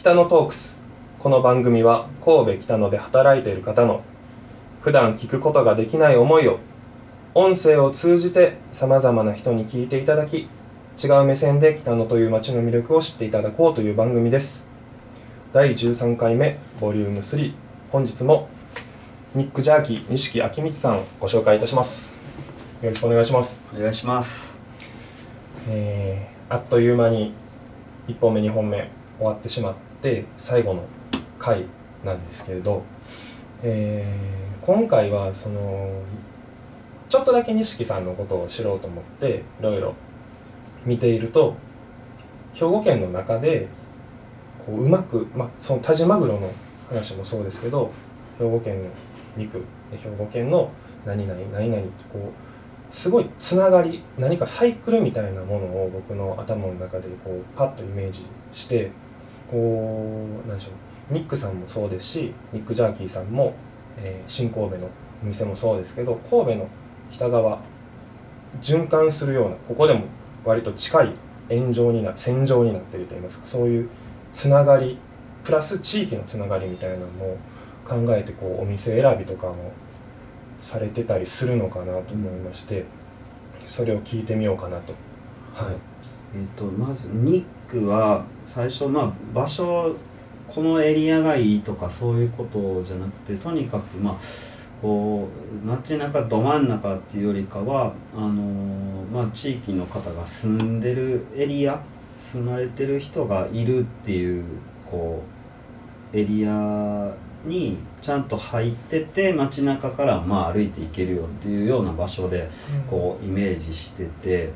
北野トークス。この番組は神戸北野で働いている方の普段聞くことができない思いを音声を通じてさまざまな人に聞いていただき違う目線で北野という街の魅力を知っていただこうという番組です。第13回目ボリューム3本日もニック・ジャーキー錦明光さんをご紹介いたします。よろしくお願いします。お願いします。えーあっという間に1本目2本目終わってしまって最後の回なんですけれど、えー今回はそのちょっとだけ錦さんのことを知ろうと思っていろいろ見ていると兵庫県の中でこううまく、ま、そのタジマグロの話もそうですけど兵庫県の肉兵庫県の何々何々ってこうすごいつながり何かサイクルみたいなものを僕の頭の中でこうパッとイメージしてこうなんでしょうニックさんもそうですしニック・ジャーキーさんも、えー新神戸のお店もそうですけど神戸の北側循環するようなここでも割と近い円状にな線状になってるといいますかそういうつながりプラス地域のつながりみたいなのも考えてこうお店選びとかもされてたりするのかなと思いまして、それを聞いてみようかなと。はいえっ、とまずニックは最初まあ場所このエリアがいいとかそういうことじゃなくてとにかくまあこう街中ど真ん中っていうよりかはあのーまあ地域の方が住んでるエリア住まれてる人がいるっていうこうエリアにちゃんと入ってて街中からまあ歩いていけるよっていうような場所でこうイメージしてて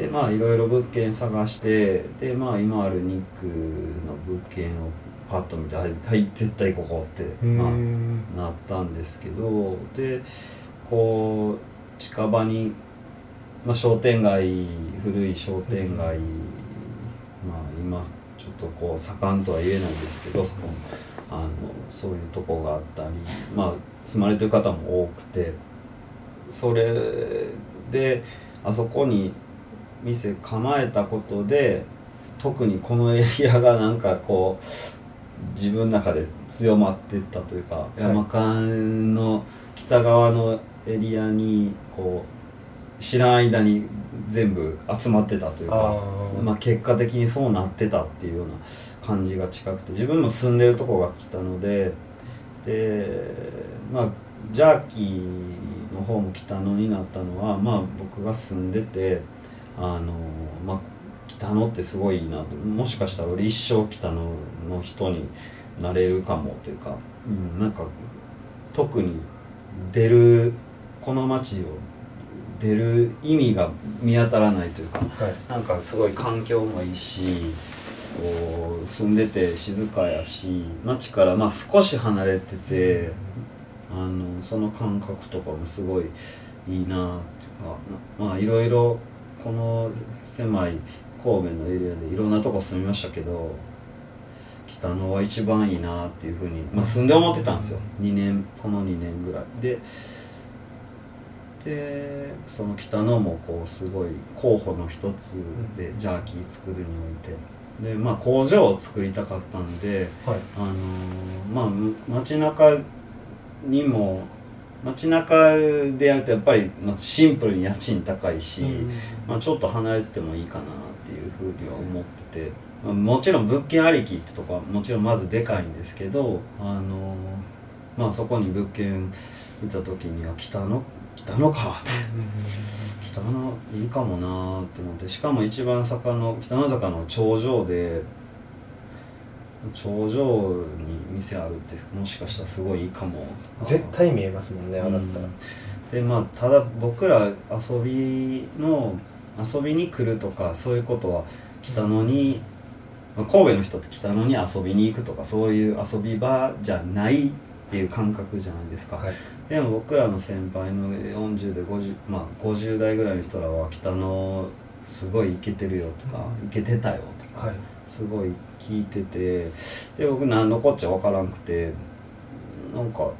でまあいろいろ物件探してでまあ今あるニックの物件をパッと見て「はいはい絶対ここ」って、うまあ、んなったんですけどでこう近場に、まあ、商店街古い商店街、まあ今ちょっとこう盛んとは言えないですけどそのあのそういうとこがあったりまあ住まれてる方も多くてそれであそこに店構えたことで特にこのエリアがなんかこう自分の中で強まっていったというか、い。山間の北側のエリアにこう知らん間に全部集まってたというかまあ、結果的にそうなってたっていうような感じが近くて自分も住んでるとこが来たのででまあジャーキーの方も北野になったのはまあ僕が住んでてあのまあ北野ってすごいなと。もしかしたら俺一生北野の人になれるかもというか、うん、なんか特に出るこの街を出る意味が見当たらないというか。はい。なんかすごい環境もいいしこう住んでて静かやし街からまあ少し離れててあのその感覚とかもすごいいいなっていうか。なまあいろいろこの狭い神戸のエリアでいろんなとこ住みましたけど北野は一番いいなっていうふうに、まあ、住んで思ってたんですよ。2年この2年ぐらい。ででその北野もこうすごい候補の一つでジャーキー作るにおいて。でまあ工場を作りたかったんではい。あのーまあむ街中にも街中でやるとやっぱりまあシンプルに家賃高いし、まあ、ちょっと離れててもいいかなっていうふうには思ってて、まあ、もちろん物件ありきってとこはもちろんまずでかいんですけど、あのーまあ、そこに物件見た時には北の北のかって北のいいかもなーって思ってしかも一番坂の北の坂の頂上で頂上に店あるってもしかしたらすごいいいかも。絶対見えますもんねああだった。ら、でまあただ僕ら遊びの遊びに来るとかそういうことは北野に、まあ神戸の人って北野に遊びに行くとかそういう遊び場じゃないっていう感覚じゃないですか、はい。でも僕らの先輩の40で50まあ50代ぐらいの人らは北野すごいイケてるよとか、うん。イケてたよとかはいすごい聞いててで僕何のこっちゃ分からんくてなんか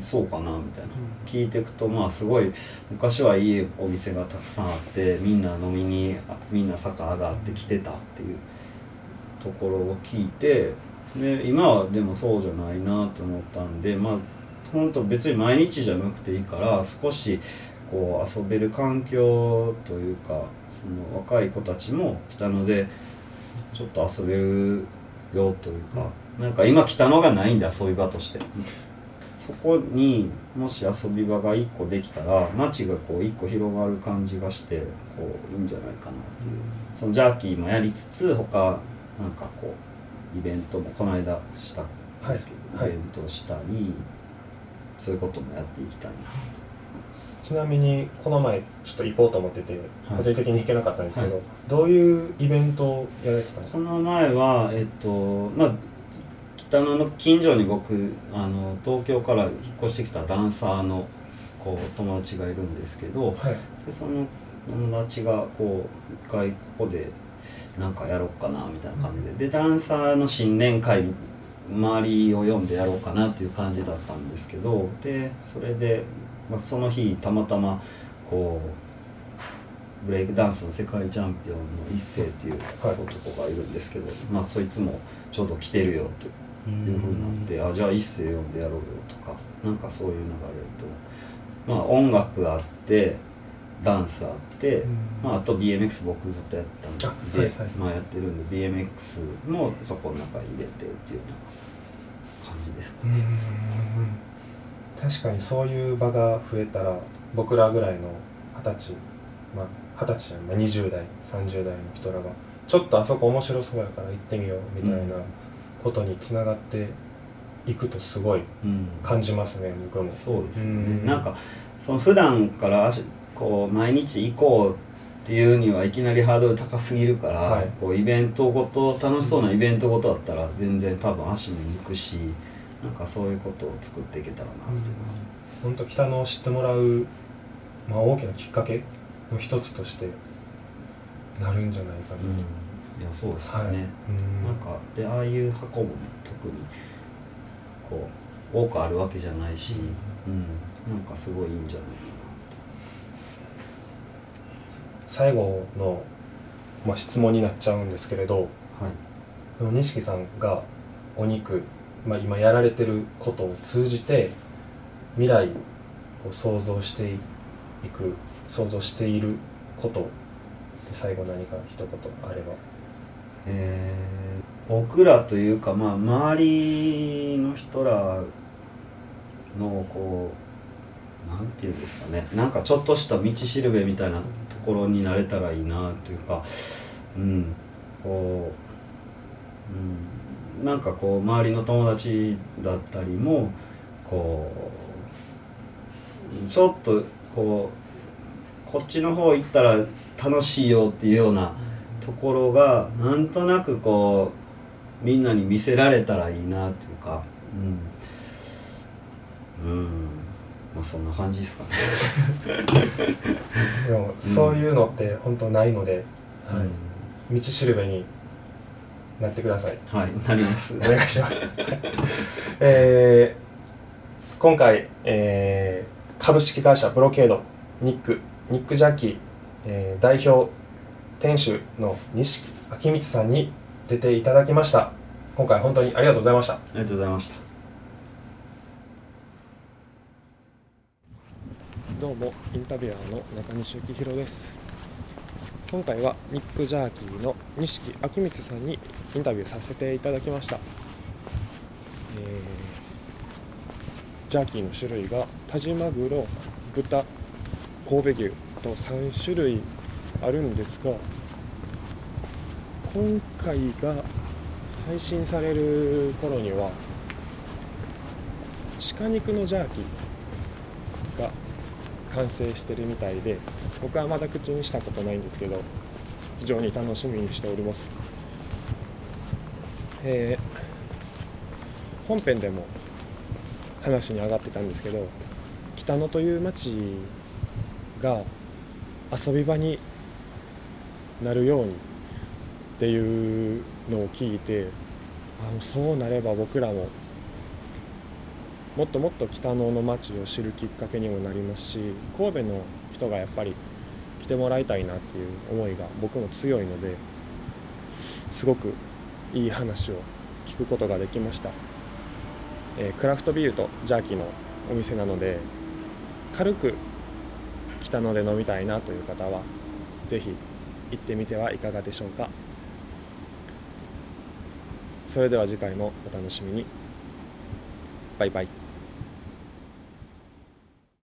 そうかなみたいな。聞いていくとまあすごい昔はいいお店がたくさんあってみんな飲みにあみんな坂上がってきてたっていうところを聞いてで今はでもそうじゃないなと思ったんでまあ本当別に毎日じゃなくていいから少しこう遊べる環境というかその若い子たちも北野でちょっと遊べるよというか、なんか今北野がないんで遊び場として。そこにもし遊び場が1個できたら街がこう1個広がる感じがしてこういいんじゃないかなっていう。そのジャーキーもやりつつ他なんかこうイベントもこの間したんですけど、はい。はい。イベントしたりそういうこともやっていきたいなちなみにこの前ちょっと行こうと思ってて、はい。個人的に行けなかったんですけど、はい。どういうイベントをやられてたんですか？この前はえっとまあ北野の近所に僕あの東京から引っ越してきたダンサーのこう友達がいるんですけどはい。でその友達がこう一回ここでなんかやろうかなみたいな感じででダンサーの新年会周りを読んでやろうかなっていう感じだったんですけどでそれで、まあ、その日たまたまこうブレイクダンスの世界チャンピオンの一星っていうはい男がいるんですけど、まあそいつもちょうど来てるよと。いうふうになってあじゃあ一星読んでやろうよとかなんかそういう流れと。まあ音楽あってダンスあって、まあ、あと BMX 僕ずっとやったんで、あはいはい。まあ、やってるんで BMX もそこの中に入れてっていうような感じですかうーん確かにそういう場が増えたら僕らぐらいの二十歳まあ二十歳じゃん、まあ、20代30代の人らがちょっとあそこ面白そうやから行ってみようみたいなことにつながっていくとすごいうん。感じますね僕も。そうですよね。うん。なんかその普段から足こう毎日行こうっていうにはいきなりハードル高すぎるから、はい。こうイベントごと楽しそうなイベントごとだったら全然多分足も向くしなんかそういうことを作っていけたらなっていう。のは本当北野を知ってもらう、まあ、大きなきっかけの一つとしてなるんじゃないかな、いやそうですよはい。ね、うん。なんかでああいう箱も特にこう多くあるわけじゃないし、うん、なんかすごいいいんじゃないか最後の、まあ、質問になっちゃうんですけれどなはい。錦さんがお肉、まあ、今やられてることを通じて未来こう想像していく想像していること。で最後何か一言あれば。えー僕らというか、まあ、周りの人らのこうなんていうんですかね。なんかちょっとした道しるべみたいなところになれたらいいなというかうんこう、うん、なんかこう周りの友達だったりもこうちょっとこうこっちの方行ったら楽しいよっていうようなところがなんとなくこうみんなに見せられたらいいなっていうかうん、うん、まあそんな感じですかね。でもそういうのって本当ないので、はい。道しるべになってくださいはい、なります。お願いします。えー今回、えー株式会社ブロケードニックニックジャッキー、えー代表店主の西木明光さんに出ていただきました今回本当にありがとうございましたありがとうございました。どうもインタビュアーの中西幸宏です今回はニックジャーキーの西木明光さんにインタビューさせていただきました、えージャーキーの種類がタジマグロ豚神戸牛と3種類あるんですが今回が配信される頃には鹿肉のジャーキー完成してるみたいで僕はまだ口にしたことないんですけど非常に楽しみにしております、えー本編でも話に上がってたんですけど北野という町が遊び場になるようにっていうのを聞いてあもうそうなれば僕らももっともっと北野の街を知るきっかけにもなりますし神戸の人がやっぱり来てもらいたいなっていう思いが僕も強いのですごくいい話を聞くことができました、えークラフトビールとジャーキーのお店なので軽く北野で飲みたいなという方はぜひ行ってみてはいかがでしょうか。それでは次回もお楽しみに。バイバイ。